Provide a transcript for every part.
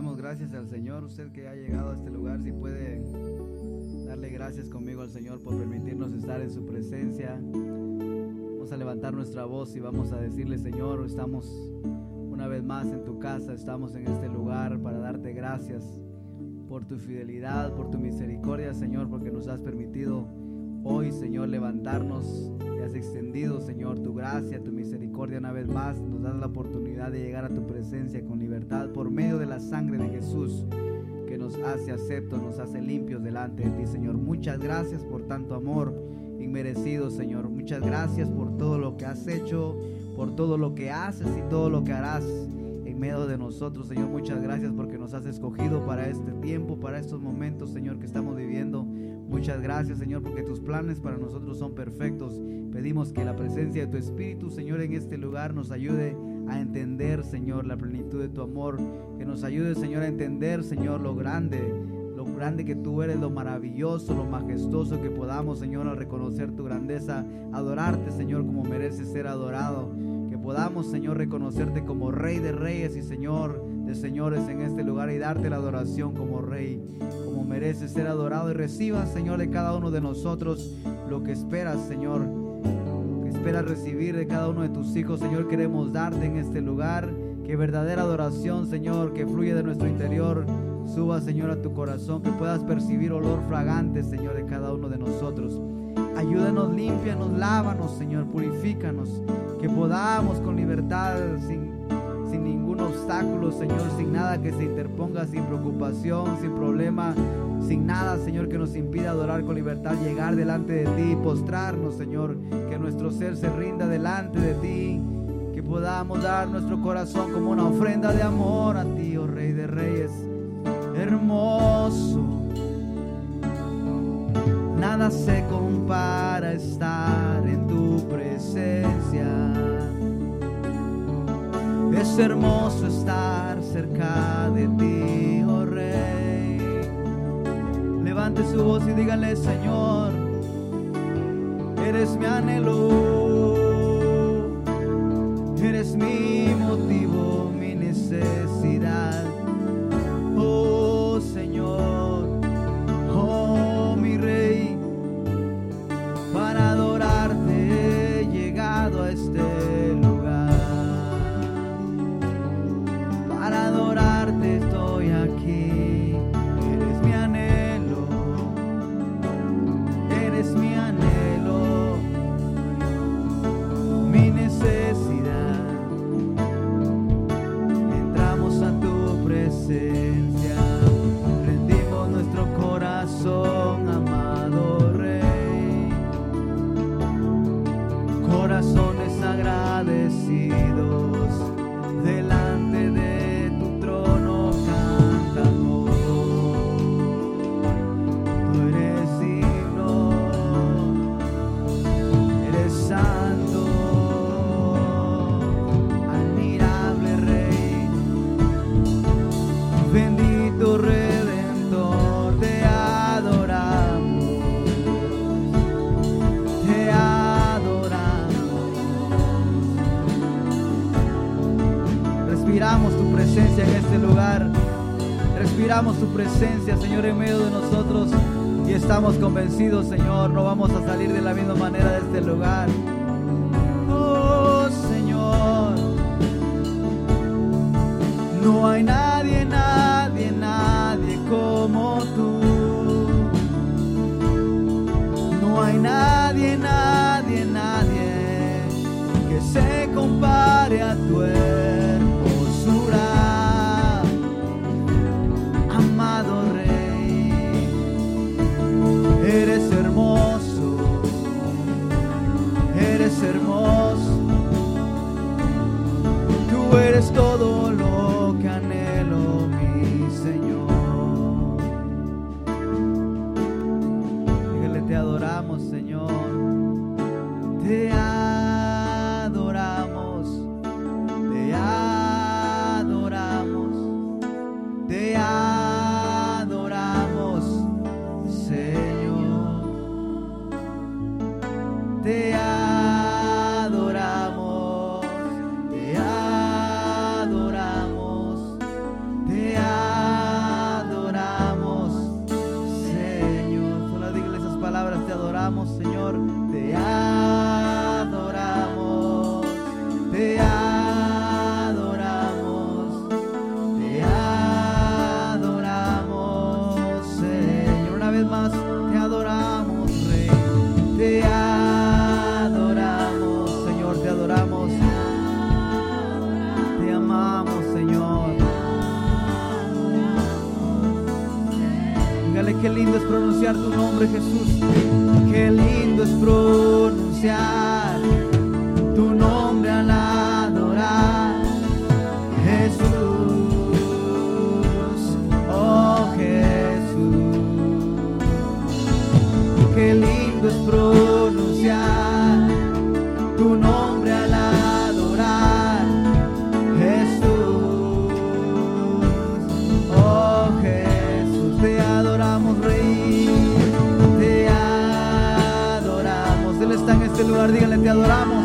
damos gracias al Señor. Usted que ha llegado a este lugar, si puede darle gracias conmigo al Señor por permitirnos estar en su presencia. Vamos a levantar nuestra voz y vamos a decirle, Señor, estamos una vez más en tu casa, estamos en este lugar para darte gracias por tu fidelidad, por tu misericordia, Señor, porque nos has permitido hoy, Señor, levantarnos y has extendido, Señor, tu gracia, tu misericordia una vez más. Nos das la oportunidad de llegar a tu presencia con libertad por medio de la sangre de Jesús que nos hace aceptos, nos hace limpios delante de ti, Señor. Muchas gracias por tanto amor inmerecido, Señor. Muchas gracias por todo lo que has hecho, por todo lo que haces y todo lo que harás medio de nosotros, Señor. Muchas gracias porque nos has escogido para este tiempo, para estos momentos, Señor, que estamos viviendo. Muchas gracias, Señor, porque tus planes para nosotros son perfectos. Pedimos que la presencia de tu Espíritu, Señor, en este lugar nos ayude a entender, Señor, la plenitud de tu amor. Que nos ayude, Señor, a entender, Señor, lo grande, lo grande que tú eres, lo maravilloso, lo majestuoso que podamos, Señor, al reconocer tu grandeza, adorarte, Señor, como mereces ser adorado. Podamos, Señor, reconocerte como Rey de Reyes y Señor de Señores en este lugar y darte la adoración como Rey como merece ser adorado. Y reciba, Señor, de cada uno de nosotros lo que esperas, Señor, lo que esperas recibir de cada uno de tus hijos, Señor, queremos darte en este lugar, que verdadera adoración, Señor, que fluye de nuestro interior, suba, Señor, a tu corazón, que puedas percibir olor fragante, Señor, de cada uno de nosotros. Ayúdanos, límpianos, lávanos, Señor, purifícanos, que podamos con libertad, sin sin ningún obstáculo, Señor, sin nada que se interponga, sin preocupación, sin problema, sin nada, Señor, que nos impida adorar con libertad, llegar delante de ti, postrarnos, Señor, que nuestro ser se rinda delante de ti, que podamos dar nuestro corazón como una ofrenda de amor a ti, oh Rey de Reyes, hermoso. Nada se compara estar en tu presencia. Es hermoso estar cerca de ti, oh Rey. Levante su voz y dígale, Señor, eres mi anhelo, eres mi motivo, mi necesidad. Convencidos, Señor, Señor. Lugar, díganle, te adoramos.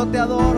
Yo te adoro,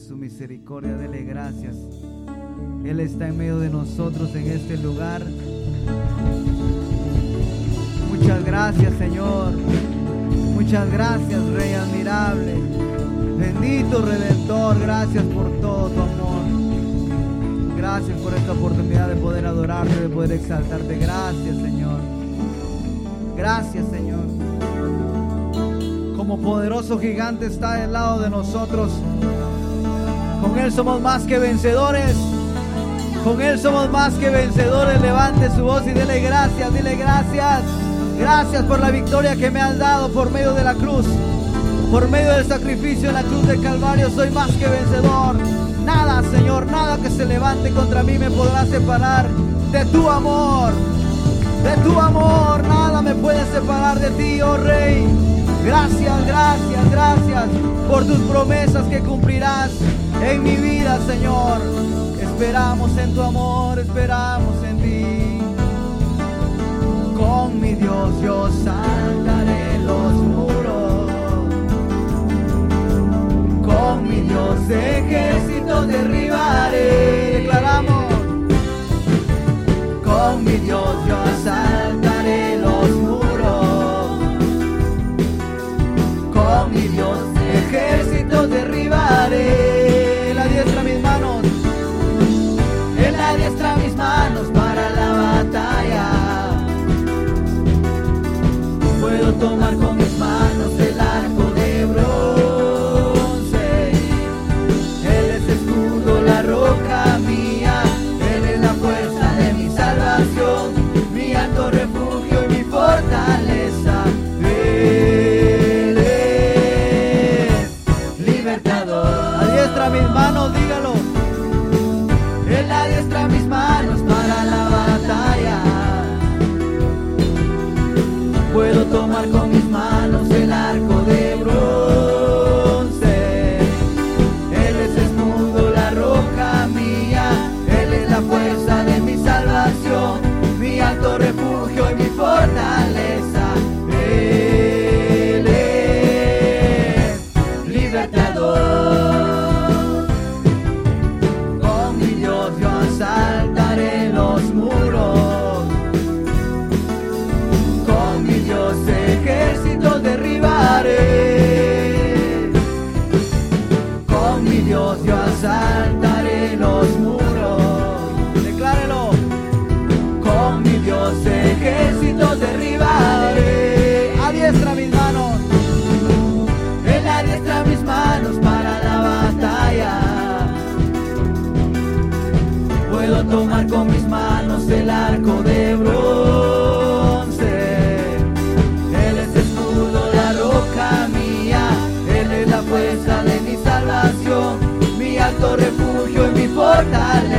su misericordia. Dele gracias. Él está en medio de nosotros en este lugar. Muchas gracias, Señor. Muchas gracias, Rey admirable. Bendito Redentor, gracias por todo tu amor. Gracias por esta oportunidad de poder adorarte, de poder exaltarte. Gracias, Señor. Gracias, Señor. Como poderoso gigante está del lado de nosotros. Con Él somos más que vencedores. Con Él somos más que vencedores. Levante su voz y dele gracias, dile gracias. Gracias por la victoria que me has dado por medio de la cruz. Por medio del sacrificio en la cruz del Calvario soy más que vencedor. Nada, Señor, nada que se levante contra mí me podrá separar de tu amor. De tu amor, nada me puede separar de ti, oh Rey. Gracias, gracias, gracias por tus promesas que cumplirás en mi vida, Señor. Esperamos en tu amor, esperamos en ti. Con mi Dios yo saltaré los muros. Con mi Dios ejército derribaré. Declaramos. Con mi Dios yo asaltaré Mi Dios de ejército derribaré. En la diestra mis manos. En la diestra mis manos para la batalla. Puedo tomar con mis mortal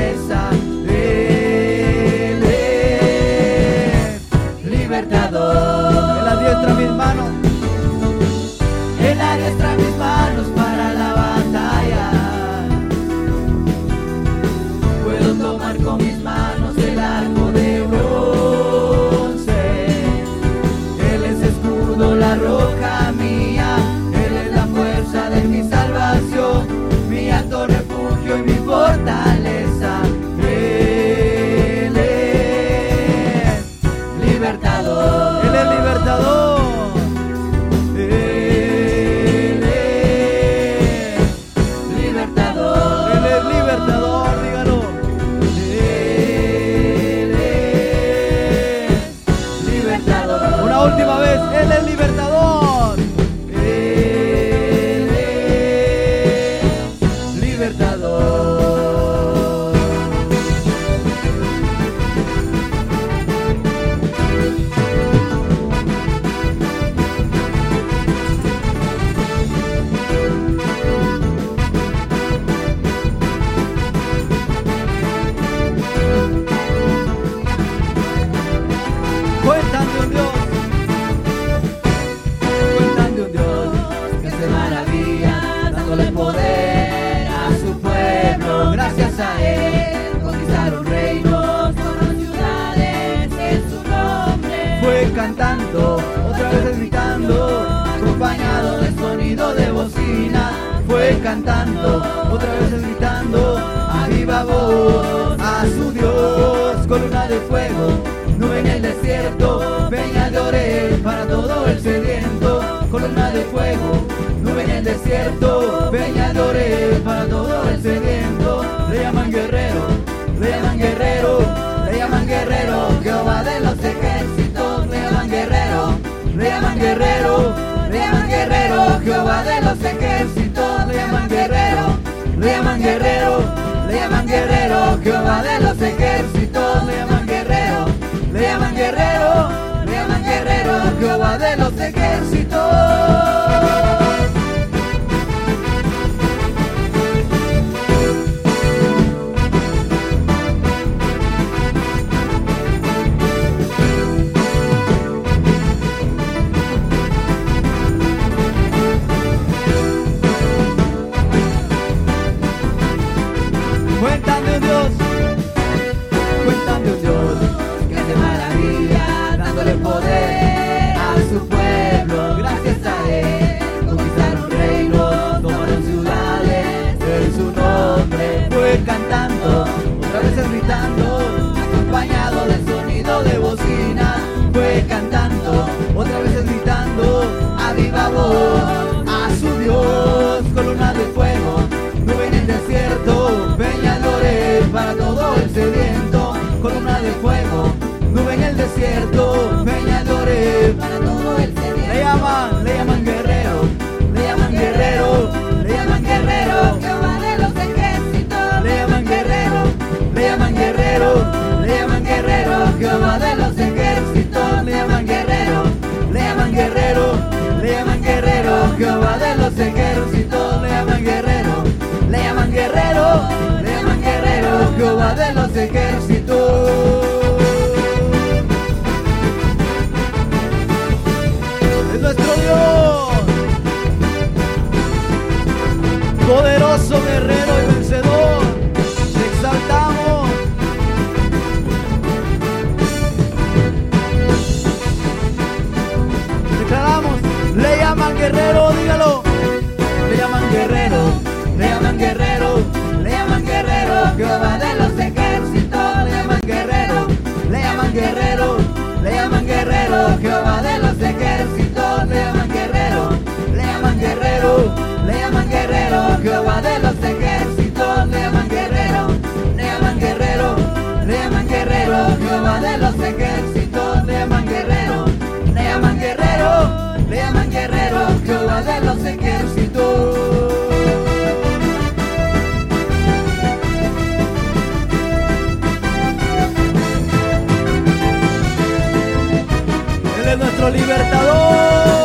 el desierto, venga de para todo el sediento, columna de fuego, nube en el desierto, venga de para todo el sediento, le llaman guerrero, le llaman guerrero, le llaman guerrero, Jehová de los ejércitos, le llaman guerrero, le llaman guerrero, le llaman guerrero, Jehová de los ejércitos, le llaman guerrero, le llaman guerrero, le llaman guerrero, Jehová de los ejércitos, le llaman guerrero, me llaman guerrero, Jehová de los ejércitos. otra vez gritando, acompañado del sonido de bocina, fue cantando, otra vez gritando, a viva voz, a su Dios, columna de fuego, nube en el desierto, peñadores para todo el sediento, columna de fuego, nube en el desierto, peñadores guerreros le llaman guerrero, le llaman guerrero, le llaman guerrero, Jehová de los ejércitos. Es nuestro Dios, poderoso guerrero y vencedor, te exaltamos. Declaramos, le llaman guerrero, dígalo. Jehová de los ejércitos, le llaman guerrero, le llaman guerrero, le llaman guerrero, Jehová de los ejércitos, le llaman guerrero, le llaman guerrero, le llaman guerrero, Jehová de los ejércitos, le llaman guerrero, le llaman guerrero, le llaman guerrero, Jehová de los ejércitos, le llaman guerrero, le llaman guerrero, le llaman guerrero, Jehová de los ejércitos. nuestro libertador.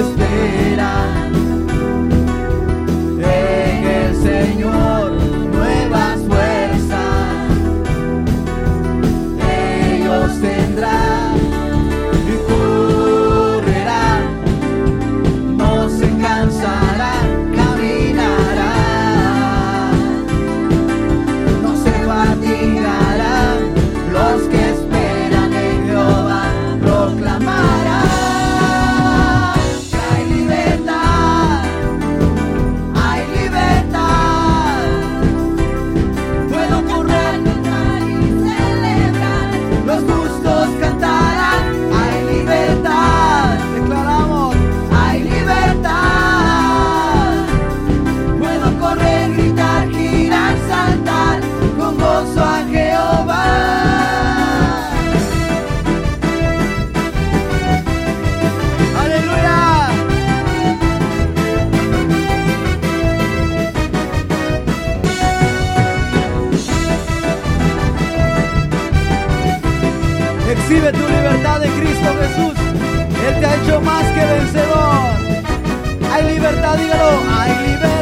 espera en el Señor. más que vencedor. Hay libertad, dígalo, hay libertad.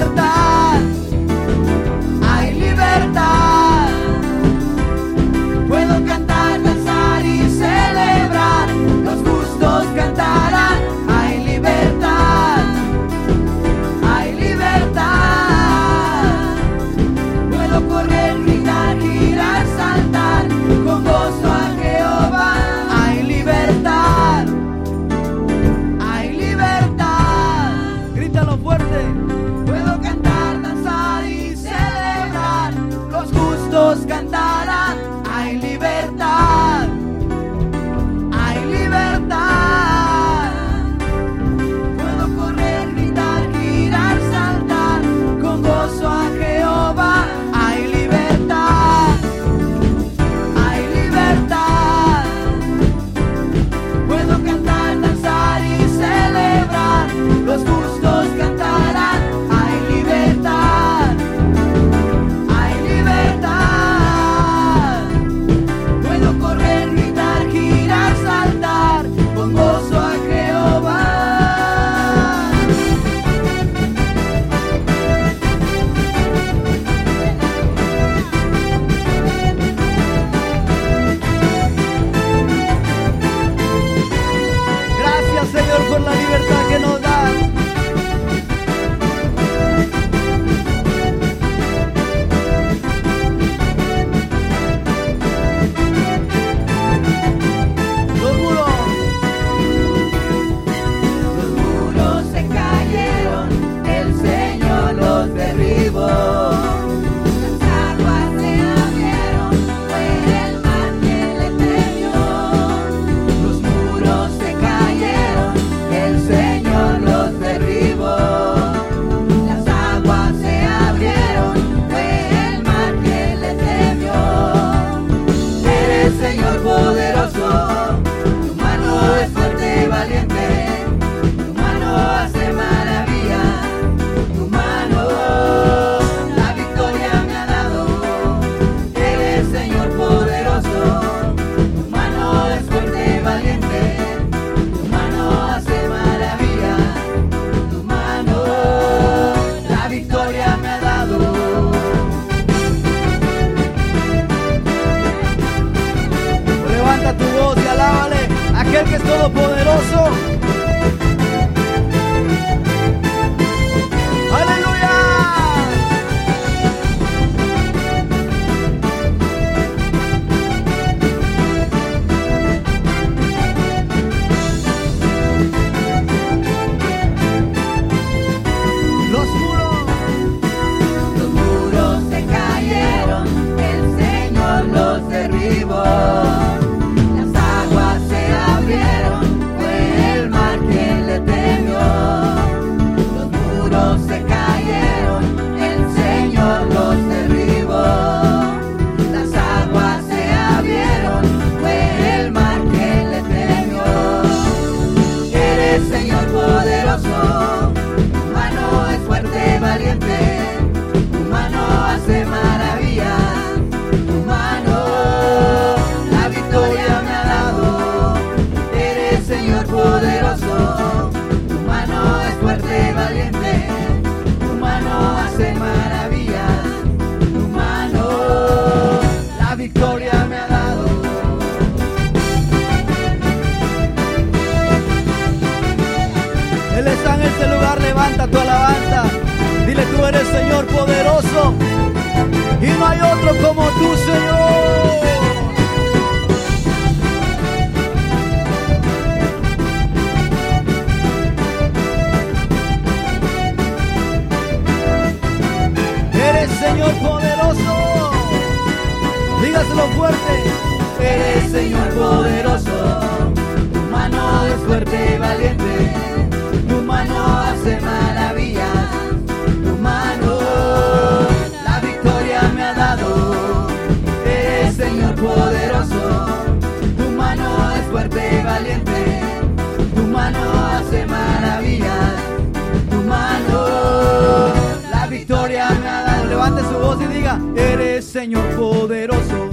Levante su voz y diga, eres Señor poderoso,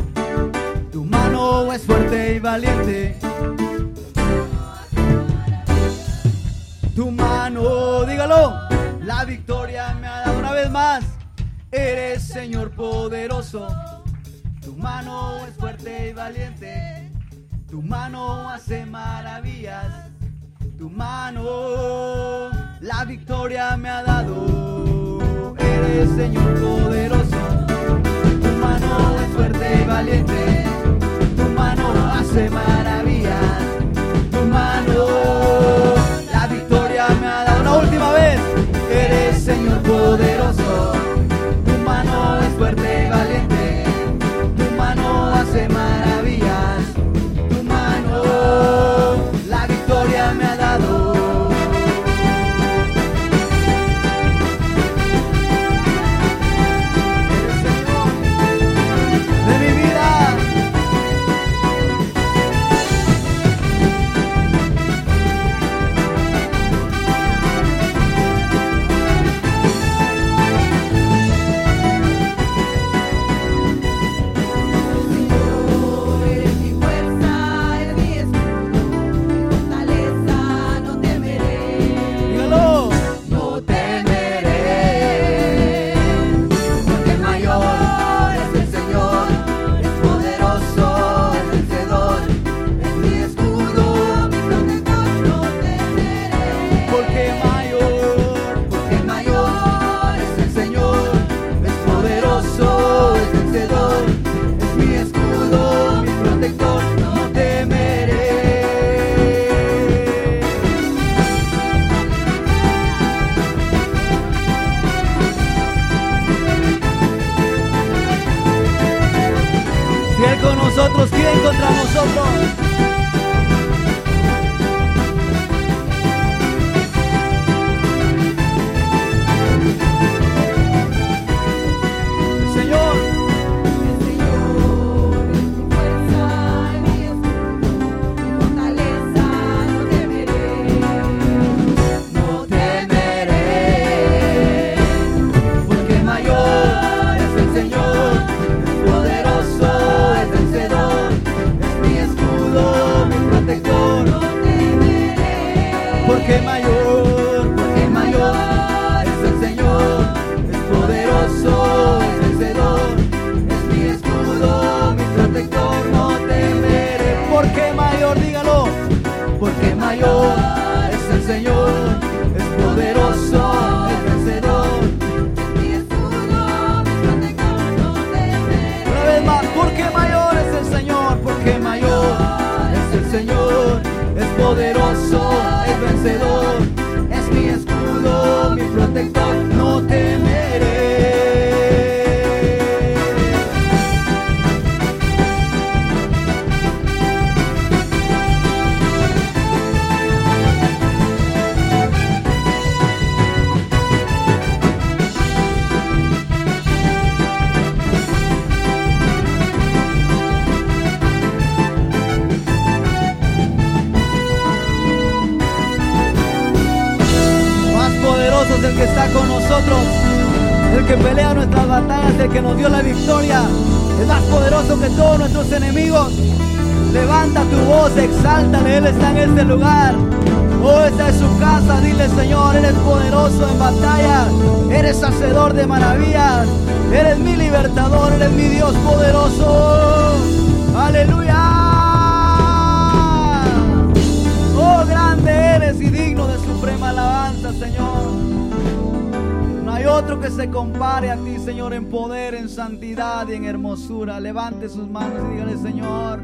tu mano es fuerte y valiente. Tu mano, dígalo, la victoria me ha dado una vez más. Eres Señor poderoso, tu mano es fuerte y valiente. Tu mano hace maravillas, tu mano, la victoria me ha dado eres, Señor poderoso. Tu mano es fuerte y valiente, tu mano hace maravillas. Tu mano, la victoria me ha dado una última vez. Eres, Señor poderoso. Tu mano es fuerte y valiente. compare a ti, Señor, en poder, en santidad y en hermosura. Levante sus manos y dígale, Señor,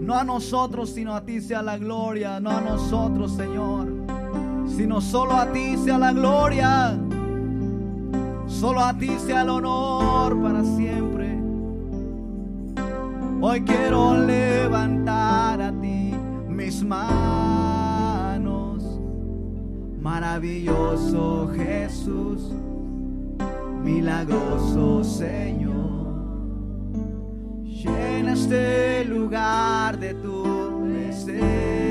no a nosotros, sino a ti sea la gloria. No a nosotros, Señor, sino solo a ti sea la gloria. Solo a ti sea el honor para siempre. Hoy quiero levantar a ti mis manos maravilloso Jesús, milagroso Señor. Llena este lugar de tu presencia.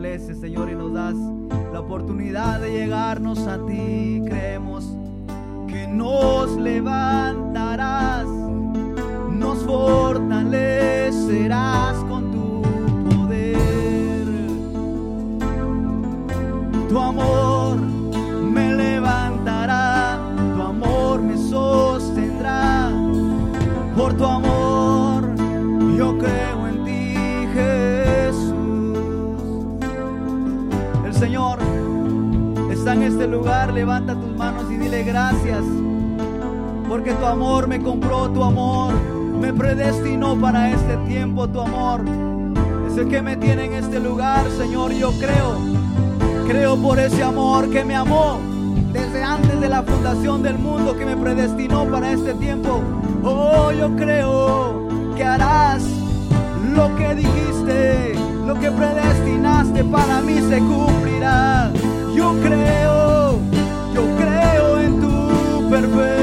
Señor, y nos das la oportunidad de llegarnos a ti. Este lugar, levanta tus manos y dile gracias. Porque tu amor me compró, tu amor me predestinó para este tiempo, tu amor es el que me tiene en este lugar, Señor. Yo creo, creo por ese amor que me amó desde antes de la fundación del mundo, que me predestinó para este tiempo. Oh, yo creo que harás lo que dijiste, lo que predestinaste para mí se cumplirá. Yo creo, perfecto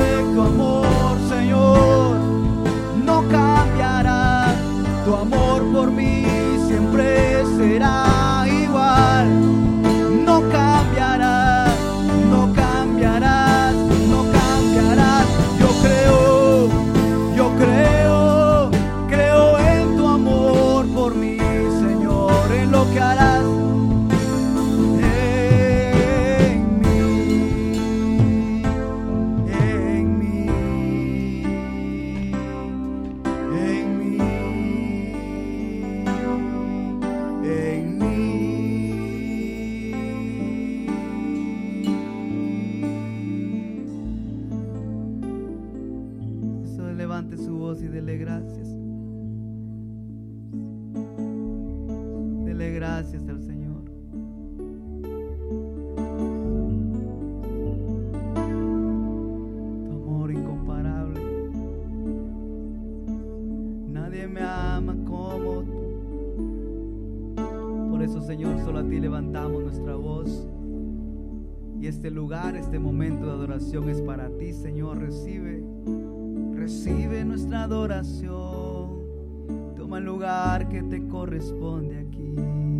gracias al Señor. Tu amor incomparable. Nadie me ama como tú. Por eso, Señor, solo a ti levantamos nuestra voz. Y este lugar, este momento de adoración es para ti, Señor. Recibe, recibe nuestra adoración. Toma el lugar que te corresponde aquí.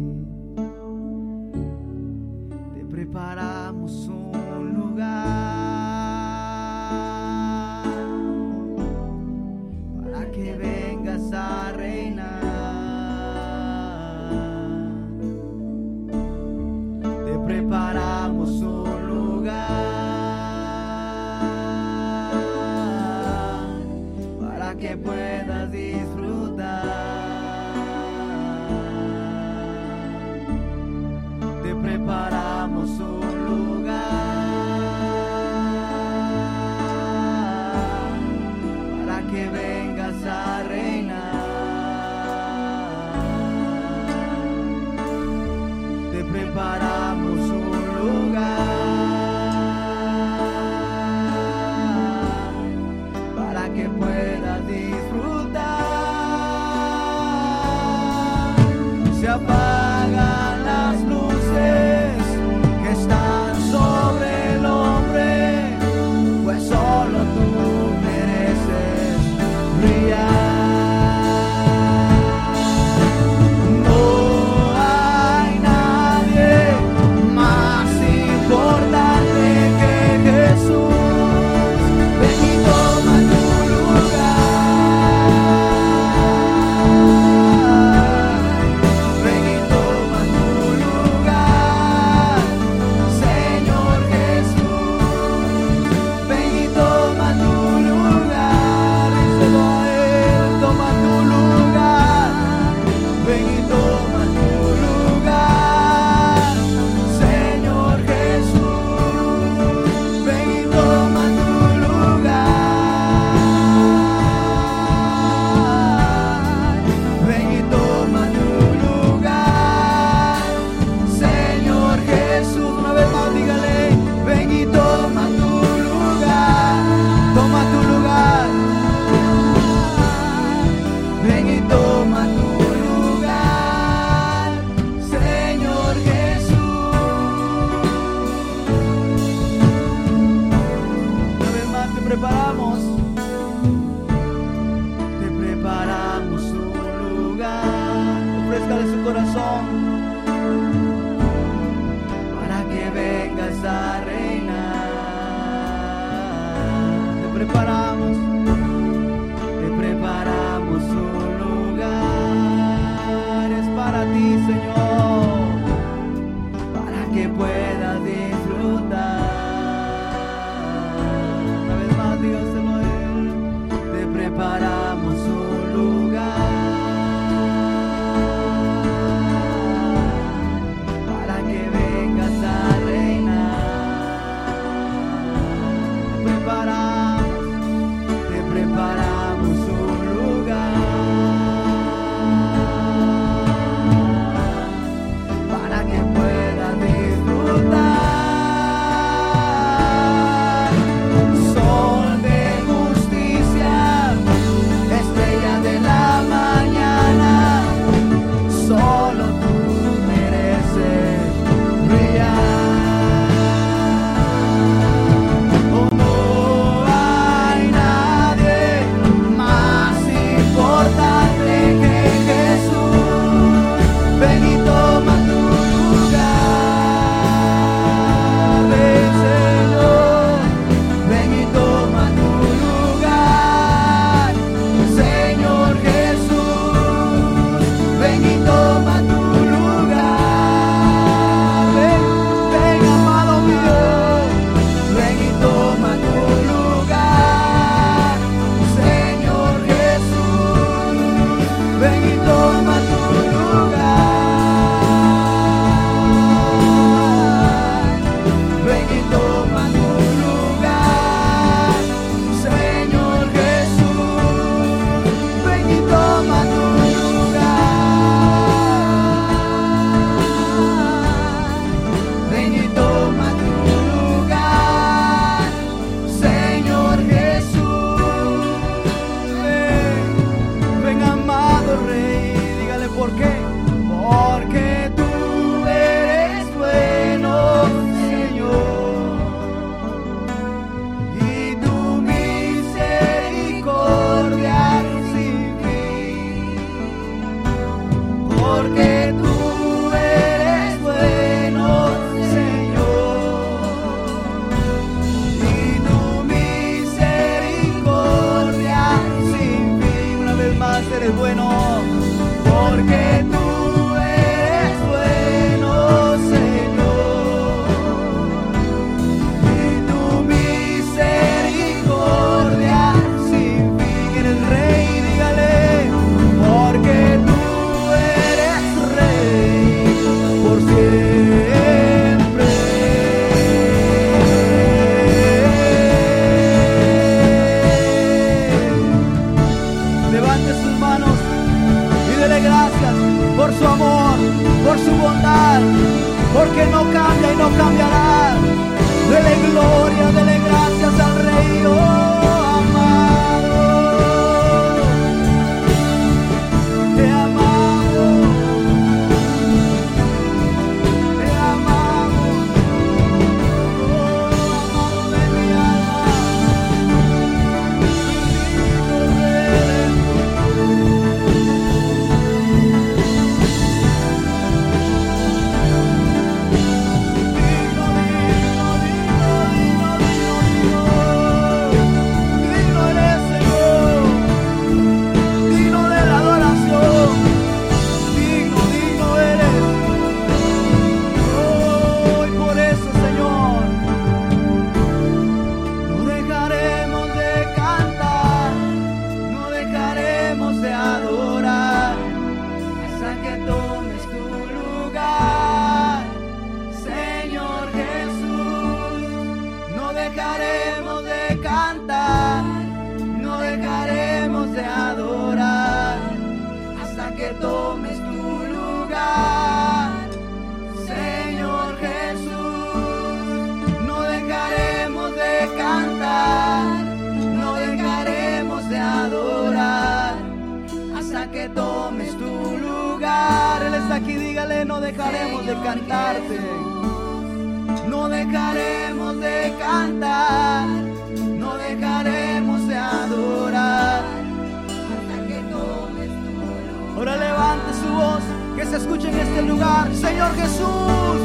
Vengas a tomes tu lugar. Él está aquí, dígale, no dejaremos de cantarte. No dejaremos de cantar, no dejaremos de adorar. Hasta que tomes tu. Ahora levante su voz, que se escuche en este lugar. Señor Jesús,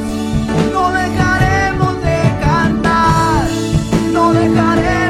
no dejaremos de cantar, no dejaremos